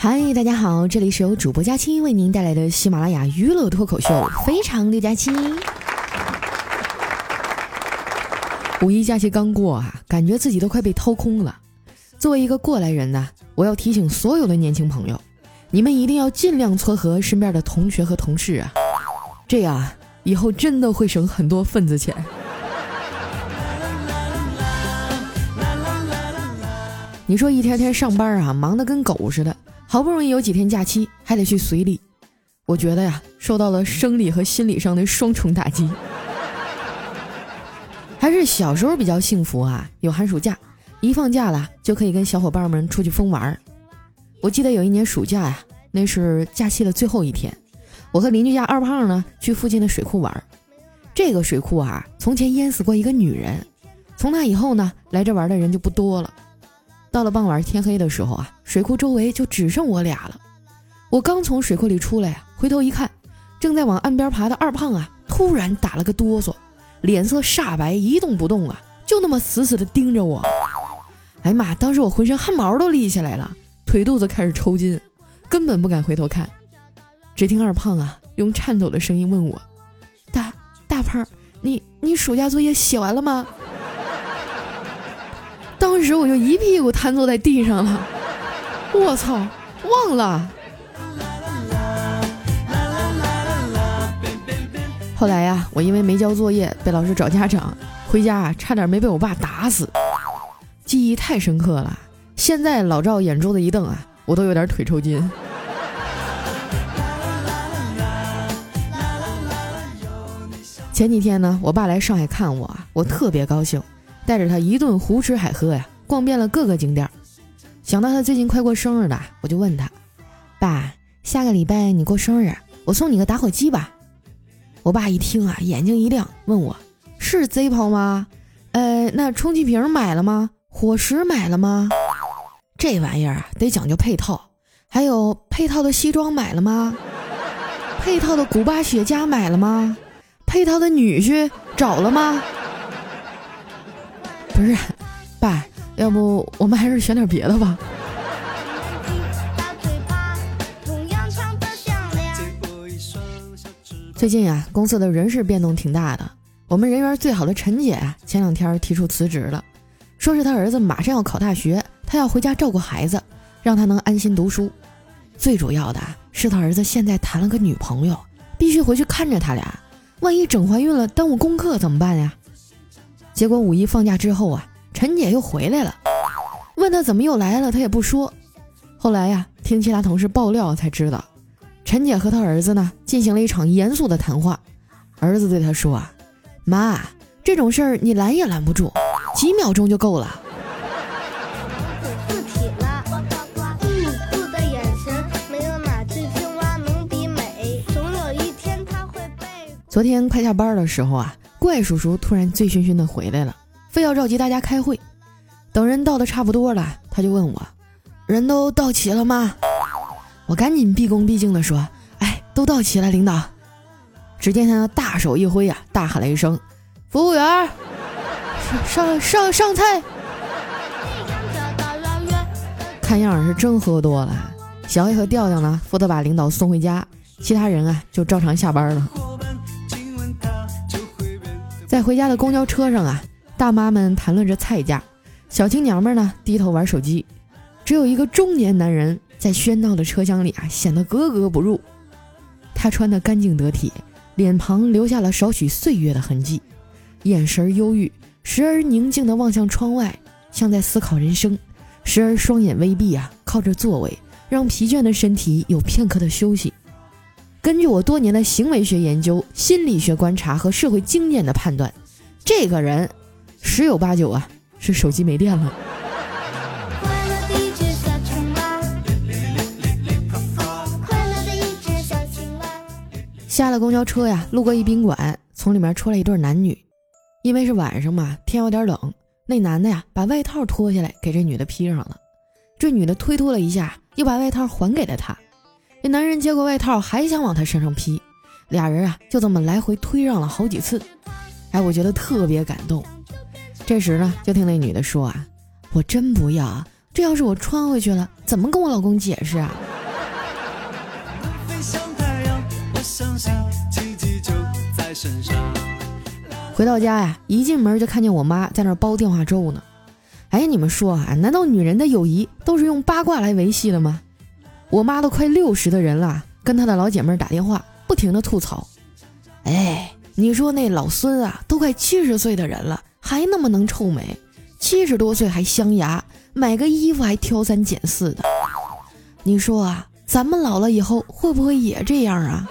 嗨，大家好，这里是由主播佳期为您带来的喜马拉雅娱乐脱口秀《非常六加七》。五一假期刚过啊，感觉自己都快被掏空了。作为一个过来人呢，我要提醒所有的年轻朋友，你们一定要尽量撮合身边的同学和同事啊，这样以后真的会省很多份子钱。你说一天天上班啊，忙得跟狗似的。好不容易有几天假期，还得去随礼，我觉得呀，受到了生理和心理上的双重打击。还是小时候比较幸福啊，有寒暑假，一放假了就可以跟小伙伴们出去疯玩。我记得有一年暑假呀，那是假期的最后一天，我和邻居家二胖呢去附近的水库玩。这个水库啊，从前淹死过一个女人，从那以后呢，来这玩的人就不多了。到了傍晚天黑的时候啊，水库周围就只剩我俩了。我刚从水库里出来呀，回头一看，正在往岸边爬的二胖啊，突然打了个哆嗦，脸色煞白，一动不动啊，就那么死死地盯着我。哎呀妈！当时我浑身汗毛都立起来了，腿肚子开始抽筋，根本不敢回头看。只听二胖啊，用颤抖的声音问我：“大大胖，你你暑假作业写完了吗？”当时我就一屁股瘫坐在地上了，我操，忘了。后来呀，我因为没交作业被老师找家长，回家啊差点没被我爸打死，记忆太深刻了。现在老赵眼珠子一瞪啊，我都有点腿抽筋。前几天呢，我爸来上海看我，我特别高兴。带着他一顿胡吃海喝呀，逛遍了各个景点。想到他最近快过生日了，我就问他：“爸，下个礼拜你过生日，我送你个打火机吧。”我爸一听啊，眼睛一亮，问我：“是 Zippo 吗？呃，那充气瓶买了吗？火石买了吗？这玩意儿啊，得讲究配套。还有配套的西装买了吗？配套的古巴雪茄买了吗？配套的女婿找了吗？”不是，爸，要不我们还是选点别的吧。最近呀，公司的人事变动挺大的。我们人缘最好的陈姐啊，前两天提出辞职了，说是她儿子马上要考大学，她要回家照顾孩子，让他能安心读书。最主要的是，她儿子现在谈了个女朋友，必须回去看着他俩，万一整怀孕了，耽误功课怎么办呀？结果五一放假之后啊，陈姐又回来了，问她怎么又来了，她也不说。后来呀，听其他同事爆料才知道，陈姐和她儿子呢进行了一场严肃的谈话。儿子对她说啊：“妈，这种事儿你拦也拦不住，几秒钟就够了。”昨天快下班的时候啊。怪叔叔突然醉醺醺的回来了，非要召集大家开会。等人到的差不多了，他就问我：“人都到齐了吗？”我赶紧毕恭毕敬的说：“哎，都到齐了，领导。”只见他大手一挥呀，大喊了一声：“服务员，上上上菜！”看样是真喝多了。小黑和调调呢，负责把领导送回家，其他人啊就照常下班了。在回家的公交车上啊，大妈们谈论着菜价，小青娘们呢低头玩手机，只有一个中年男人在喧闹的车厢里啊显得格格不入。他穿得干净得体，脸庞留下了少许岁月的痕迹，眼神忧郁，时而宁静地望向窗外，像在思考人生；时而双眼微闭啊，靠着座位，让疲倦的身体有片刻的休息。根据我多年的行为学研究、心理学观察和社会经验的判断，这个人十有八九啊是手机没电了。下了公交车呀，路过一宾馆，从里面出来一对男女。因为是晚上嘛，天有点冷，那男的呀把外套脱下来给这女的披上了，这女的推脱了一下，又把外套还给了他。这男人接过外套，还想往他身上披，俩人啊就这么来回推让了好几次。哎，我觉得特别感动。这时呢，就听那女的说啊：“我真不要啊，这要是我穿回去了，怎么跟我老公解释啊？”回到家呀，一进门就看见我妈在那煲电话粥呢。哎，你们说啊，难道女人的友谊都是用八卦来维系的吗？我妈都快六十的人了，跟她的老姐妹打电话，不停的吐槽。哎。你说那老孙啊，都快七十岁的人了，还那么能臭美，七十多岁还镶牙，买个衣服还挑三拣四的。你说啊，咱们老了以后会不会也这样啊？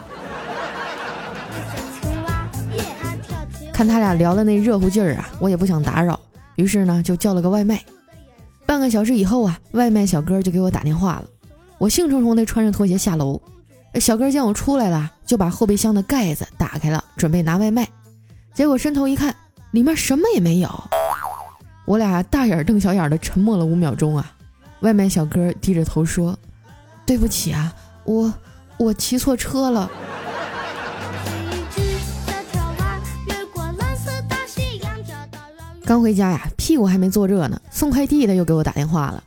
看他俩聊的那热乎劲儿啊，我也不想打扰。于是呢，就叫了个外卖。半个小时以后啊，外卖小哥就给我打电话了。我兴冲冲地穿着拖鞋下楼，小哥见我出来了，就把后备箱的盖子打开了，准备拿外卖。结果伸头一看，里面什么也没有。我俩大眼瞪小眼的沉默了五秒钟啊。外卖小哥低着头说：“对不起啊，我我骑错车了。”刚回家呀，屁股还没坐热呢，送快递的又给我打电话了。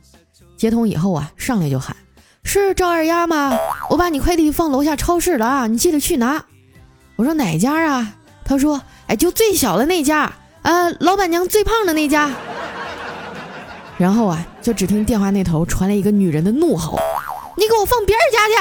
接通以后啊，上来就喊：“是赵二丫吗？我把你快递放楼下超市了啊，你记得去拿。”我说：“哪家啊？”他说：“哎，就最小的那家，呃，老板娘最胖的那家。”然后啊，就只听电话那头传来一个女人的怒吼：“你给我放别人家去！”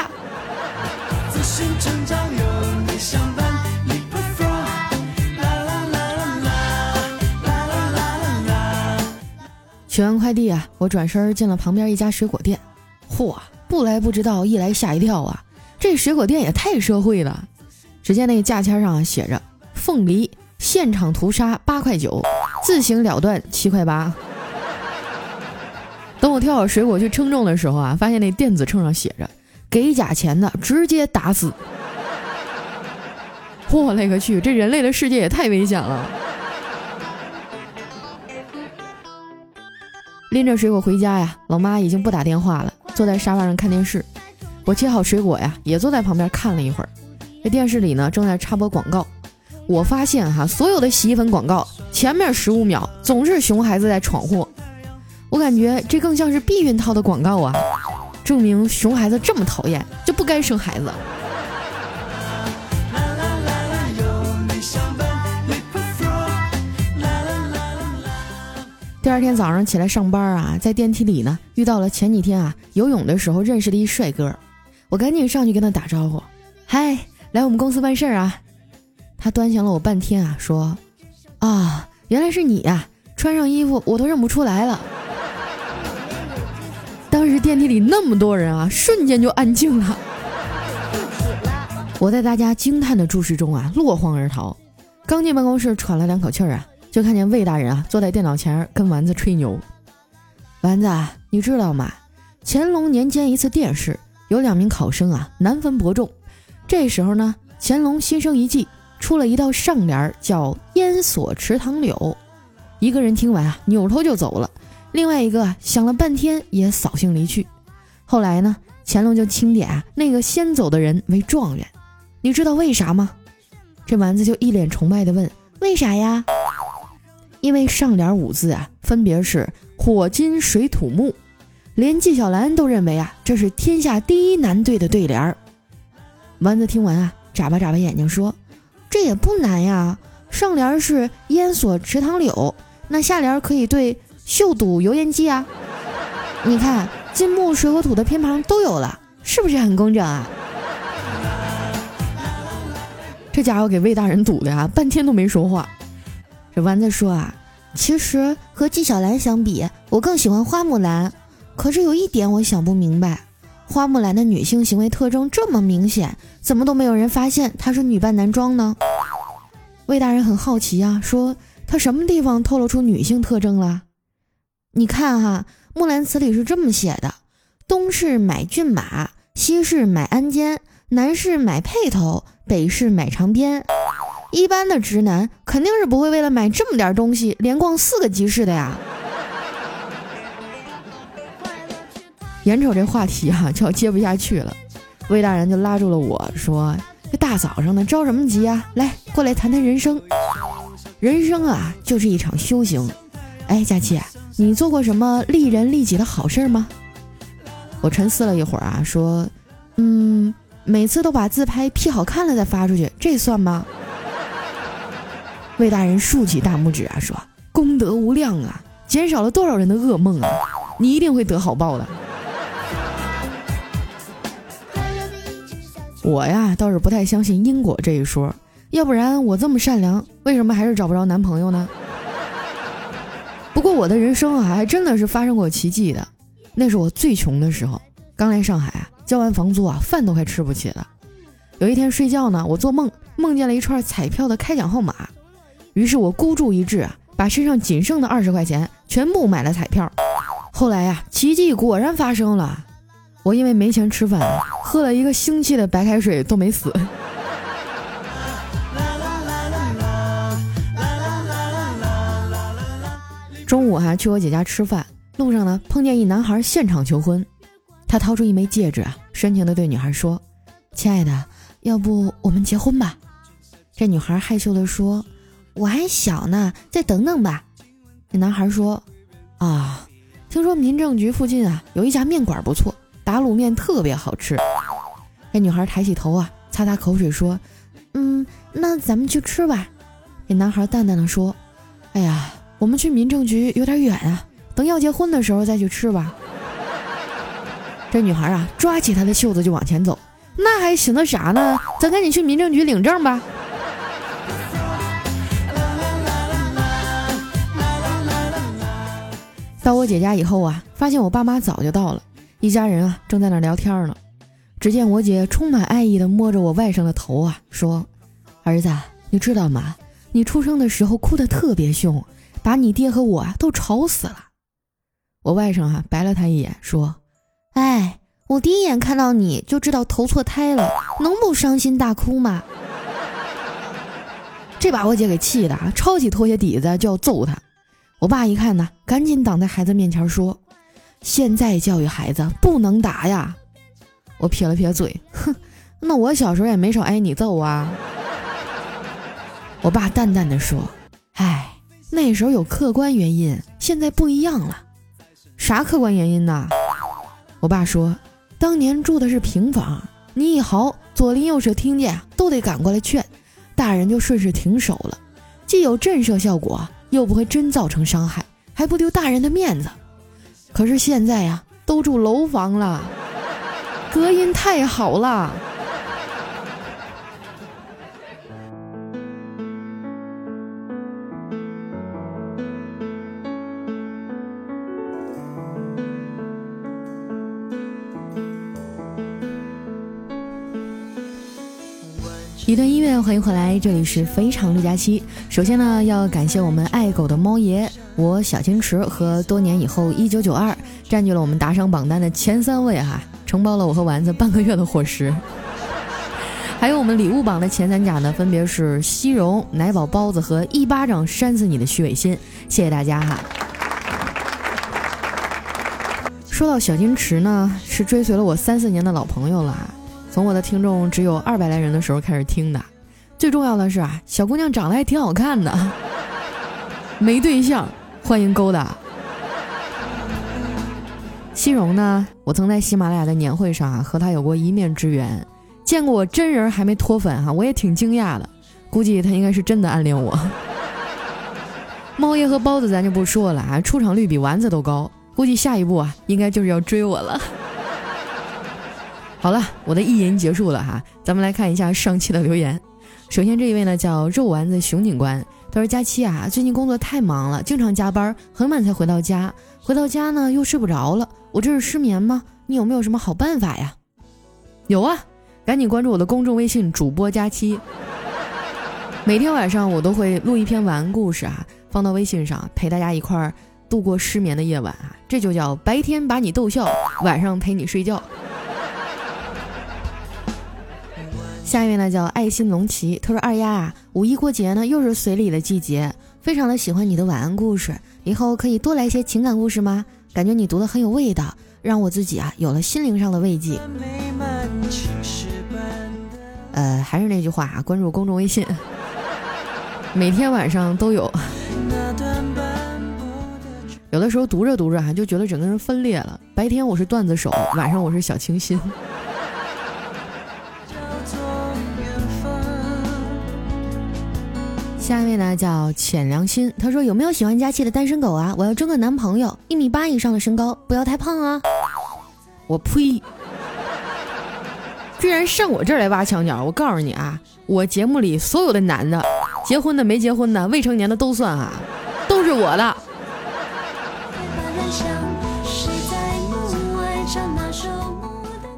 取完快递啊，我转身进了旁边一家水果店。嚯，不来不知道，一来吓一跳啊！这水果店也太社会了。只见那个价签上写着：凤梨现场屠杀八块九，自行了断七块八。等我挑好水果去称重的时候啊，发现那电子秤上写着：给假钱的直接打死。我勒个去，这人类的世界也太危险了。拎着水果回家呀，老妈已经不打电话了，坐在沙发上看电视。我切好水果呀，也坐在旁边看了一会儿。这电视里呢，正在插播广告。我发现哈，所有的洗衣粉广告前面十五秒总是熊孩子在闯祸。我感觉这更像是避孕套的广告啊，证明熊孩子这么讨厌，就不该生孩子。第二天早上起来上班啊，在电梯里呢遇到了前几天啊游泳的时候认识的一帅哥，我赶紧上去跟他打招呼：“嗨，来我们公司办事儿啊！”他端详了我半天啊，说：“啊，原来是你呀！穿上衣服我都认不出来了。”当时电梯里那么多人啊，瞬间就安静了。我在大家惊叹的注视中啊落荒而逃，刚进办公室喘了两口气儿啊。就看见魏大人啊坐在电脑前跟丸子吹牛。丸子，你知道吗？乾隆年间一次殿试，有两名考生啊难分伯仲。这时候呢，乾隆心生一计，出了一道上联，叫“烟锁池塘柳”。一个人听完啊，扭头就走了；另外一个想了半天，也扫兴离去。后来呢，乾隆就钦点啊那个先走的人为状元。你知道为啥吗？这丸子就一脸崇拜地问：“为啥呀？”因为上联五字啊，分别是火金水土木，连纪晓岚都认为啊，这是天下第一难对的对联儿。丸子听完啊，眨巴眨巴眼睛说：“这也不难呀，上联是烟锁池塘柳，那下联可以对秀堵油烟机啊。你看金木水火土的偏旁都有了，是不是很工整啊？”这家伙给魏大人堵的啊，半天都没说话。这丸子说啊，其实和纪晓岚相比，我更喜欢花木兰。可是有一点我想不明白，花木兰的女性行为特征这么明显，怎么都没有人发现她是女扮男装呢？魏大人很好奇啊，说她什么地方透露出女性特征了？你看哈，《木兰辞》里是这么写的：东市买骏马，西市买鞍鞯，南市买辔头，北市买长鞭。一般的直男肯定是不会为了买这么点东西连逛四个集市的呀。眼瞅这话题啊就要接不下去了，魏大人就拉住了我说：“这大早上的着什么急啊？来，过来谈谈人生。人生啊就是一场修行。哎，佳琪，你做过什么利人利己的好事吗？”我沉思了一会儿啊，说：“嗯，每次都把自拍 P 好看了再发出去，这算吗？”魏大人竖起大拇指啊，说：“功德无量啊，减少了多少人的噩梦啊！你一定会得好报的。”我呀，倒是不太相信因果这一说，要不然我这么善良，为什么还是找不着男朋友呢？不过我的人生啊，还真的是发生过奇迹的。那是我最穷的时候，刚来上海啊，交完房租啊，饭都快吃不起了。有一天睡觉呢，我做梦梦见了一串彩票的开奖号码，于是我孤注一掷啊，把身上仅剩的二十块钱全部买了彩票。后来呀，奇迹果然发生了，我因为没钱吃饭，喝了一个星期的白开水都没死。中午哈去我姐家吃饭，路上呢碰见一男孩现场求婚，他掏出一枚戒指啊，深情的对女孩说：“亲爱的。”要不我们结婚吧？这女孩害羞的说：“我还小呢，再等等吧。”这男孩说：“啊，听说民政局附近啊有一家面馆不错，打卤面特别好吃。”这女孩抬起头啊，擦擦口水说：“嗯，那咱们去吃吧。”这男孩淡淡的说：“哎呀，我们去民政局有点远啊，等要结婚的时候再去吃吧。”这女孩啊，抓起他的袖子就往前走。那还寻思啥呢？咱赶紧去民政局领证吧。到我姐家以后啊，发现我爸妈早就到了，一家人啊正在那聊天呢。只见我姐充满爱意的摸着我外甥的头啊，说：“儿子，你知道吗？你出生的时候哭得特别凶，把你爹和我啊都吵死了。”我外甥啊白了他一眼，说：“哎。”我第一眼看到你就知道投错胎了，能不伤心大哭吗？这把我姐给气的啊，抄起拖鞋底子就要揍他。我爸一看呢，赶紧挡在孩子面前说：“现在教育孩子不能打呀。”我撇了撇嘴，哼，那我小时候也没少挨你揍啊。我爸淡淡的说：“哎，那时候有客观原因，现在不一样了。啥客观原因呢？”我爸说。当年住的是平房，你一嚎，左邻右舍听见都得赶过来劝，大人就顺势停手了，既有震慑效果，又不会真造成伤害，还不丢大人的面子。可是现在呀，都住楼房了，隔音太好了。一段音乐，欢迎回来，这里是非常六加七。首先呢，要感谢我们爱狗的猫爷，我小青池和多年以后一九九二占据了我们打赏榜单的前三位哈，承包了我和丸子半个月的伙食。还有我们礼物榜的前三甲呢，分别是西荣、奶宝包子和一巴掌扇死你的虚伪心，谢谢大家哈。说到小金池呢，是追随了我三四年的老朋友了。从我的听众只有二百来人的时候开始听的，最重要的是啊，小姑娘长得还挺好看的，没对象，欢迎勾搭。西荣呢，我曾在喜马拉雅的年会上啊和他有过一面之缘，见过我真人还没脱粉哈，我也挺惊讶的，估计他应该是真的暗恋我。猫爷和包子咱就不说了啊，出场率比丸子都高，估计下一步啊应该就是要追我了。好了，我的意淫结束了哈，咱们来看一下上期的留言。首先这一位呢叫肉丸子熊警官，他说：“佳期啊，最近工作太忙了，经常加班，很晚才回到家。回到家呢又睡不着了，我这是失眠吗？你有没有什么好办法呀？”有啊，赶紧关注我的公众微信主播佳期。每天晚上我都会录一篇晚安故事啊，放到微信上陪大家一块儿度过失眠的夜晚啊，这就叫白天把你逗笑，晚上陪你睡觉。下一位呢叫爱心龙骑，他说二丫啊，五一过节呢又是随礼的季节，非常的喜欢你的晚安故事，以后可以多来些情感故事吗？感觉你读的很有味道，让我自己啊有了心灵上的慰藉。呃，还是那句话啊，关注公众微信，每天晚上都有。有的时候读着读着啊，就觉得整个人分裂了，白天我是段子手，晚上我是小清新。下一位呢叫浅良心，他说有没有喜欢佳期的单身狗啊？我要争个男朋友，一米八以上的身高，不要太胖啊！我呸！居然上我这儿来挖墙脚！我告诉你啊，我节目里所有的男的，结婚的、没结婚的、未成年的都算啊，都是我的。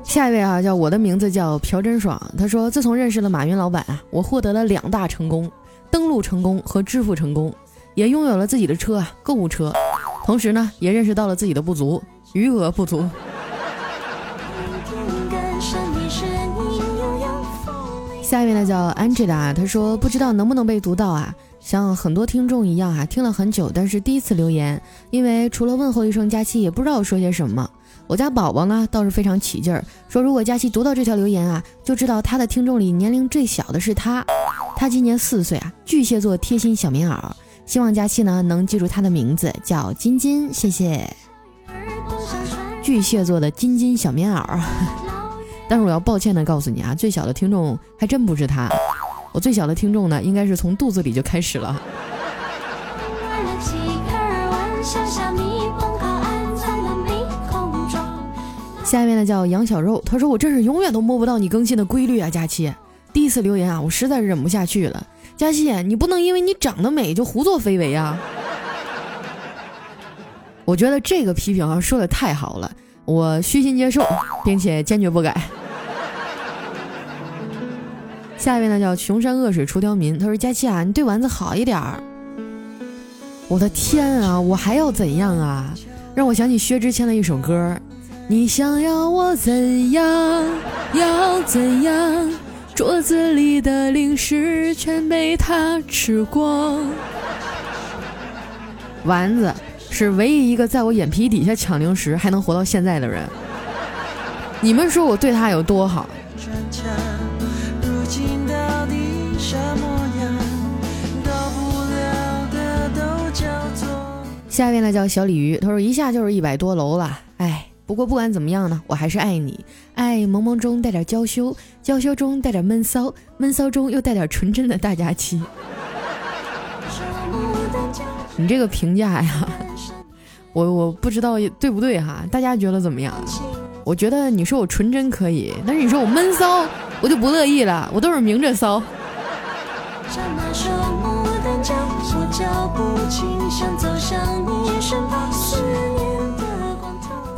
下一位啊，叫我的名字叫朴真爽。他说，自从认识了马云老板啊，我获得了两大成功：登录成功和支付成功，也拥有了自己的车啊，购物车。同时呢，也认识到了自己的不足，余额不足。下一位呢叫 Angela，他说不知道能不能被读到啊？像很多听众一样啊，听了很久，但是第一次留言，因为除了问候一声佳期，也不知道说些什么。我家宝宝呢倒是非常起劲儿，说如果佳期读到这条留言啊，就知道他的听众里年龄最小的是他，他今年四岁啊，巨蟹座贴心小棉袄，希望佳期呢能记住他的名字叫金金，谢谢。巨蟹座的金金小棉袄。但是我要抱歉的告诉你啊，最小的听众还真不是他，我最小的听众呢，应该是从肚子里就开始了。下面呢叫杨小肉，他说我真是永远都摸不到你更新的规律啊，佳期，第一次留言啊，我实在是忍不下去了，佳期，你不能因为你长得美就胡作非为啊！我觉得这个批评啊说的太好了，我虚心接受，并且坚决不改。下一位呢叫穷山恶水出刁民，他说：“佳期啊，你对丸子好一点儿。”我的天啊，我还要怎样啊？让我想起薛之谦的一首歌：“你想要我怎样？要怎样？桌子里的零食全被他吃光。”丸子是唯一一个在我眼皮底下抢零食还能活到现在的人。你们说我对他有多好？下一位呢叫小鲤鱼，他说一下就是一百多楼了，哎，不过不管怎么样呢，我还是爱你，爱萌萌中带点娇羞，娇羞中带点闷骚，闷骚中又带点纯真的大家期。你这个评价呀，我我不知道对不对哈，大家觉得怎么样？我觉得你说我纯真可以，但是你说我闷骚，我就不乐意了，我都是明着骚。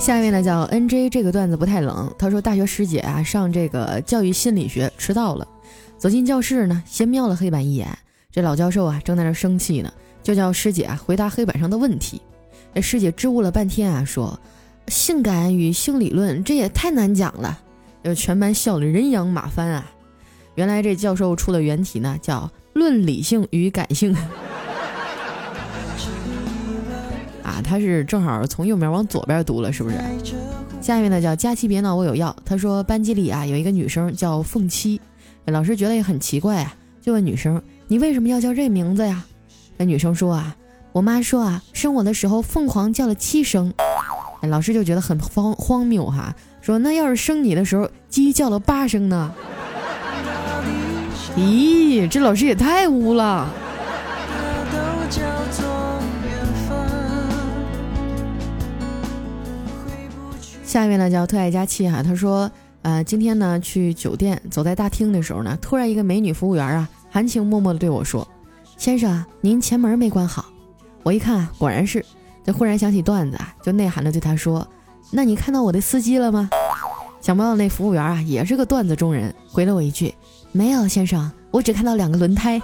下一位呢叫 N J，这个段子不太冷。他说大学师姐啊上这个教育心理学迟到了，走进教室呢，先瞄了黑板一眼。这老教授啊正在那生气呢，就叫师姐啊回答黑板上的问题。这师姐支吾了半天啊，说性感与性理论这也太难讲了。就全班笑得人仰马翻啊。原来这教授出的原题呢叫论理性与感性。他是正好从右面往左边读了，是不是？下面呢叫佳期别闹，我有药。他说班级里啊有一个女生叫凤七，老师觉得也很奇怪啊，就问女生你为什么要叫这名字呀？那女生说啊，我妈说啊生我的时候凤凰叫了七声，老师就觉得很荒荒谬哈，说那要是生你的时候鸡叫了八声呢？咦，这老师也太污了。下面呢叫特爱佳期哈，他说，呃，今天呢去酒店，走在大厅的时候呢，突然一个美女服务员啊，含情脉脉的对我说：“先生，您前门没关好。”我一看，果然是，就忽然想起段子啊，就内涵的对他说：“那你看到我的司机了吗？”想不到那服务员啊，也是个段子中人，回了我一句：“没有，先生，我只看到两个轮胎。”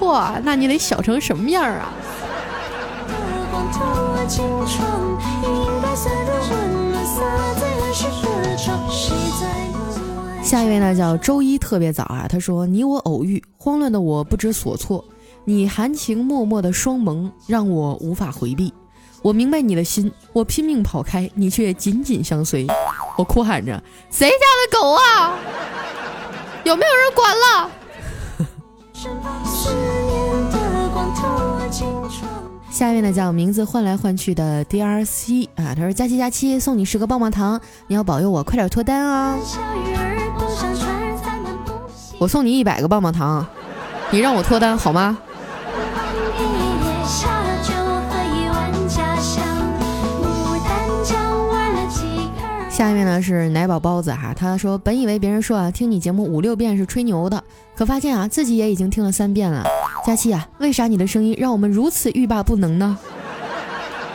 嚯，那你得小成什么样啊？下一位呢叫周一特别早啊，他说你我偶遇，慌乱的我不知所措，你含情脉脉的双眸让我无法回避，我明白你的心，我拼命跑开，你却紧紧相随，我哭喊着谁家的狗啊，有没有人管了？下面呢叫名字换来换去的 D R C 啊，他说佳期佳期送你十个棒棒糖，你要保佑我快点脱单啊！我送你一百个棒棒糖，你让我脱单好吗？下面呢是奶宝包子哈，他说本以为别人说啊听你节目五六遍是吹牛的，可发现啊自己也已经听了三遍了。佳期啊，为啥你的声音让我们如此欲罢不能呢？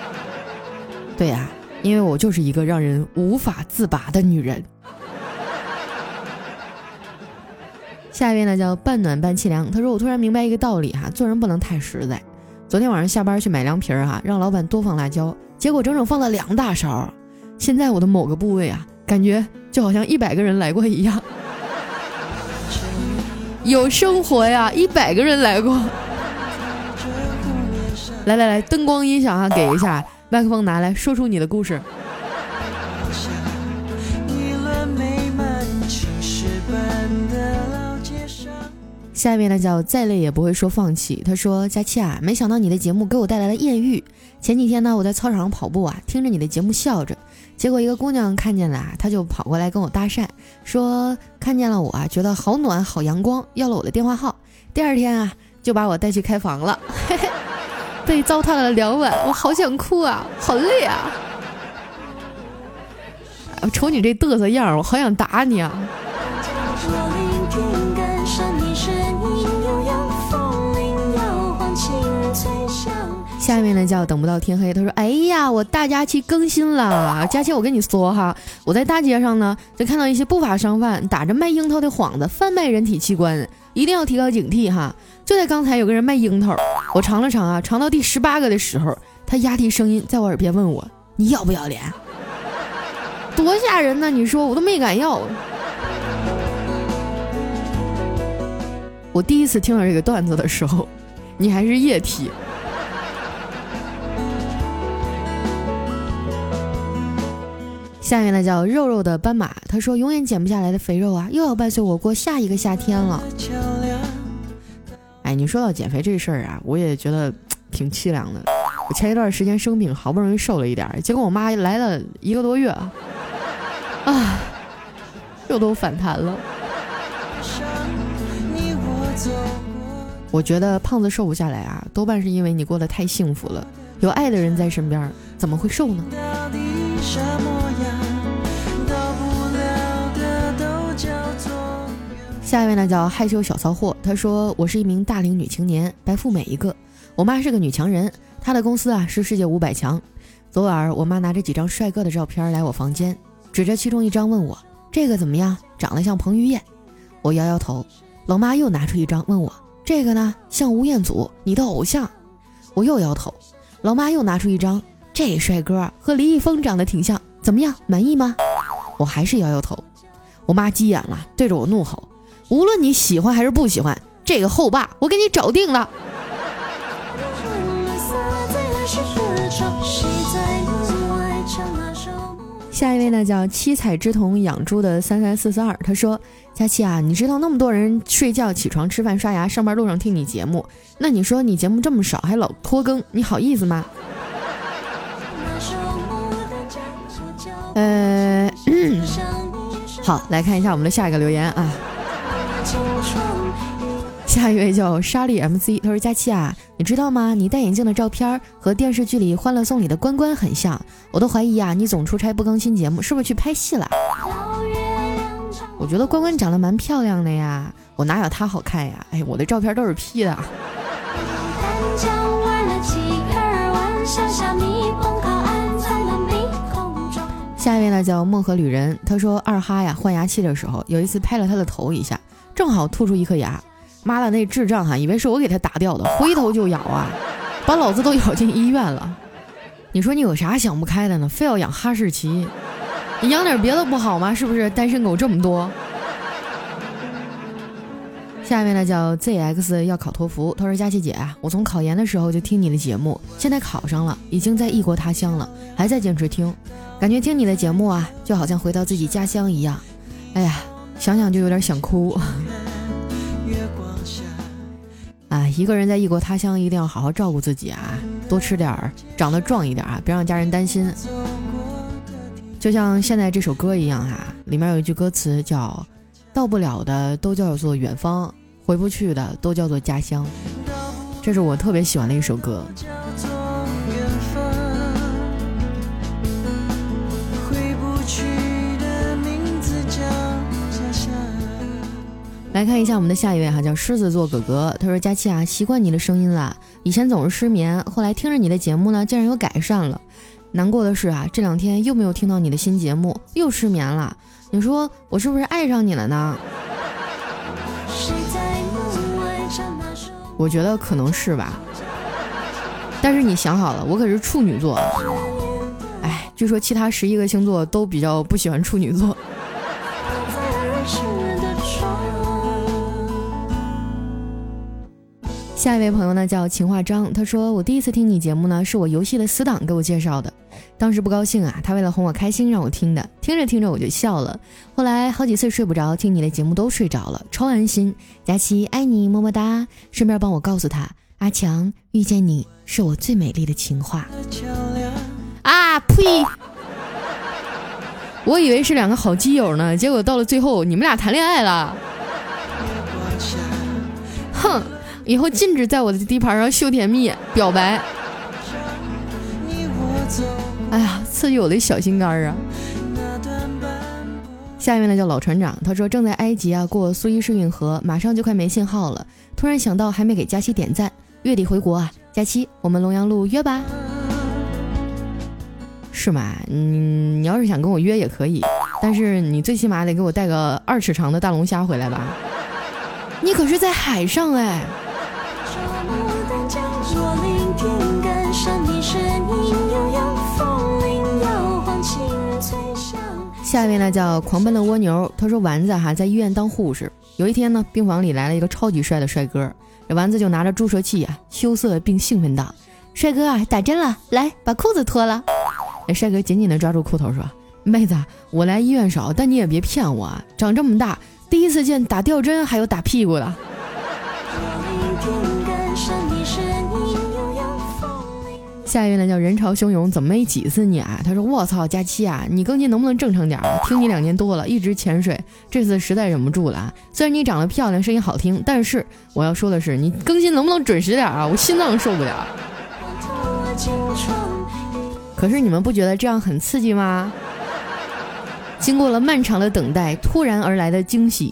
对呀，因为我就是一个让人无法自拔的女人。下一位呢叫半暖半凄凉，他说我突然明白一个道理哈，做人不能太实在。昨天晚上下班去买凉皮儿哈，让老板多放辣椒，结果整整放了两大勺。现在我的某个部位啊，感觉就好像一百个人来过一样，有生活呀，一百个人来过。来来来，灯光音响啊，给一下，麦克风拿来说出你的故事。下面呢叫再累也不会说放弃。他说：“佳期啊，没想到你的节目给我带来了艳遇。前几天呢，我在操场上跑步啊，听着你的节目笑着。”结果一个姑娘看见了，她就跑过来跟我搭讪，说看见了我啊，觉得好暖好阳光，要了我的电话号。第二天啊，就把我带去开房了，嘿 嘿被糟蹋了两晚，我好想哭啊，好累啊！我瞅你这嘚瑟样，我好想打你啊！下面呢叫等不到天黑，他说：“哎呀，我大假期更新了，佳期，我跟你说哈，我在大街上呢，就看到一些不法商贩打着卖樱桃的幌子贩卖人体器官，一定要提高警惕哈。就在刚才，有个人卖樱桃，我尝了尝啊，尝到第十八个的时候，他压低声音在我耳边问我：你要不要脸？多吓人呢！你说我都没敢要。我第一次听到这个段子的时候，你还是液体。”下面呢叫肉肉的斑马，他说永远减不下来的肥肉啊，又要伴随我过下一个夏天了。哎，你说到减肥这事儿啊，我也觉得挺凄凉的。我前一段时间生病，好不容易瘦了一点，结果我妈来了一个多月，啊，又都反弹了。我觉得胖子瘦不下来啊，多半是因为你过得太幸福了，有爱的人在身边，怎么会瘦呢？下一位呢叫害羞小骚货，他说我是一名大龄女青年，白富美一个。我妈是个女强人，她的公司啊是世界五百强。昨晚我妈拿着几张帅哥的照片来我房间，指着其中一张问我这个怎么样？长得像彭于晏。我摇摇头。老妈又拿出一张问我这个呢像吴彦祖，你的偶像。我又摇头。老妈又拿出一张，这帅哥和李易峰长得挺像，怎么样？满意吗？我还是摇摇头。我妈急眼了，对着我怒吼。无论你喜欢还是不喜欢这个后爸，我给你找定了。下一位呢，叫七彩之瞳养猪的三三四四二，他说：“佳期啊，你知道那么多人睡觉、起床、吃饭、刷牙、上班路上听你节目，那你说你节目这么少还老拖更，你好意思吗？”呃，好，来看一下我们的下一个留言啊。下一位叫莎莉 MC，他说：“佳期啊，你知道吗？你戴眼镜的照片和电视剧里《欢乐颂》里的关关很像，我都怀疑啊，你总出差不更新节目，是不是去拍戏了？”我觉得关关长得蛮漂亮的呀，我哪有她好看呀？哎，我的照片都是 P 的。下一位呢叫梦河旅人，他说二哈呀换牙期的时候，有一次拍了他的头一下，正好吐出一颗牙。妈的，那智障哈，以为是我给他打掉的，回头就咬啊，把老子都咬进医院了。你说你有啥想不开的呢？非要养哈士奇，你养点别的不好吗？是不是？单身狗这么多。下面呢叫 ZX 要考托福，他说佳琪姐啊，我从考研的时候就听你的节目，现在考上了，已经在异国他乡了，还在坚持听，感觉听你的节目啊，就好像回到自己家乡一样。哎呀，想想就有点想哭。啊，一个人在异国他乡，一定要好好照顾自己啊，多吃点儿，长得壮一点啊，别让家人担心。就像现在这首歌一样哈，里面有一句歌词叫“到不了的都叫做远方，回不去的都叫做家乡。这是我特别喜欢的一首歌。来看一下我们的下一位哈，叫狮子座哥哥。他说：“佳期啊，习惯你的声音了，以前总是失眠，后来听着你的节目呢，竟然有改善了。难过的是啊，这两天又没有听到你的新节目，又失眠了。你说我是不是爱上你了呢？”我觉得可能是吧。但是你想好了，我可是处女座。哎，据说其他十一个星座都比较不喜欢处女座。下一位朋友呢叫秦化章，他说我第一次听你节目呢，是我游戏的死党给我介绍的，当时不高兴啊，他为了哄我开心让我听的，听着听着我就笑了，后来好几次睡不着，听你的节目都睡着了，超安心。佳琪爱你么么哒，顺便帮我告诉他，阿强遇见你是我最美丽的情话。啊呸！我以为是两个好基友呢，结果到了最后你们俩谈恋爱了。哼。以后禁止在我的地盘上秀甜蜜表白。哎呀，刺激我的小心肝啊！下面呢叫老船长，他说正在埃及啊过苏伊士运河，马上就快没信号了。突然想到还没给佳期点赞，月底回国啊，佳期我们龙阳路约吧？是吗？嗯，你要是想跟我约也可以，但是你最起码得给我带个二尺长的大龙虾回来吧？你可是在海上哎！下一位呢叫狂奔的蜗牛，他说丸子哈在医院当护士，有一天呢病房里来了一个超级帅的帅哥，这丸子就拿着注射器啊，羞涩并兴奋道：“帅哥啊，打针了，来把裤子脱了。”那帅哥紧紧的抓住裤头说：“妹子，我来医院少，但你也别骗我啊，长这么大第一次见打吊针还有打屁股的。”下一位呢叫人潮汹涌，怎么没挤死你啊？他说：“我操，佳期啊，你更新能不能正常点？听你两年多了，一直潜水，这次实在忍不住了啊！虽然你长得漂亮，声音好听，但是我要说的是，你更新能不能准时点啊？我心脏受不了。可是你们不觉得这样很刺激吗？经过了漫长的等待，突然而来的惊喜，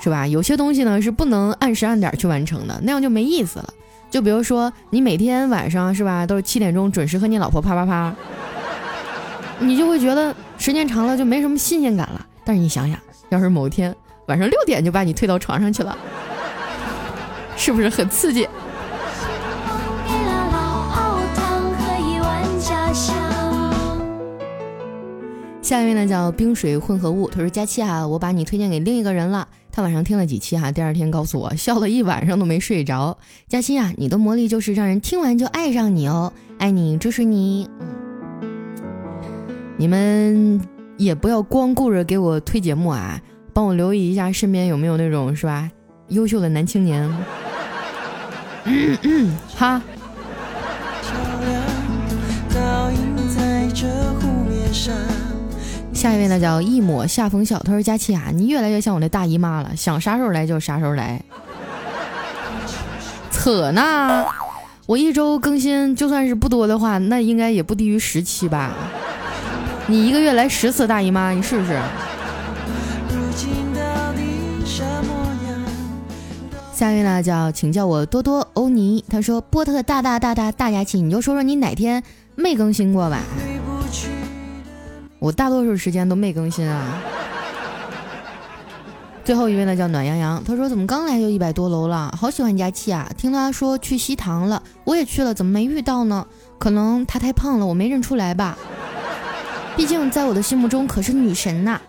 是吧？有些东西呢是不能按时按点去完成的，那样就没意思了。”就比如说，你每天晚上是吧，都是七点钟准时和你老婆啪啪啪，你就会觉得时间长了就没什么新鲜感了。但是你想想，要是某天晚上六点就把你推到床上去了，是不是很刺激？下一位呢叫冰水混合物，他说佳期啊，我把你推荐给另一个人了。他晚上听了几期哈，第二天告诉我笑了一晚上都没睡着。佳欣啊，你的魔力就是让人听完就爱上你哦，爱你支持你。嗯，你们也不要光顾着给我推节目啊，帮我留意一下身边有没有那种是吧优秀的男青年。嗯嗯，哈。下一位呢叫一抹夏风笑，他说佳琪啊，你越来越像我的大姨妈了，想啥时候来就啥时候来，扯呢？我一周更新就算是不多的话，那应该也不低于十期吧？你一个月来十次大姨妈，你试试？下一位呢叫请叫我多多欧尼，他说波特大大大大大佳琪，你就说说你哪天没更新过吧？我大多数时间都没更新啊。最后一位呢叫暖洋洋，他说怎么刚来就一百多楼了，好喜欢佳期啊！听他说去西塘了，我也去了，怎么没遇到呢？可能他太胖了，我没认出来吧。毕竟在我的心目中可是女神呐。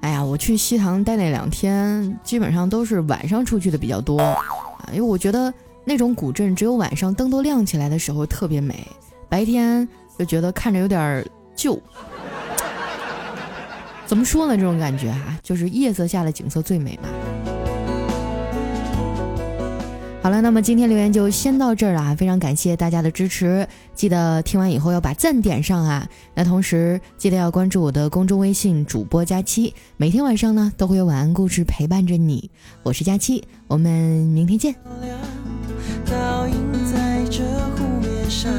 哎呀，我去西塘待那两天，基本上都是晚上出去的比较多啊，因为我觉得那种古镇只有晚上灯都亮起来的时候特别美。白天就觉得看着有点旧，怎么说呢？这种感觉啊，就是夜色下的景色最美嘛。好了，那么今天留言就先到这儿了啊，非常感谢大家的支持，记得听完以后要把赞点上啊。那同时记得要关注我的公众微信主播佳期，每天晚上呢都会有晚安故事陪伴着你。我是佳期，我们明天见。倒映在这湖面上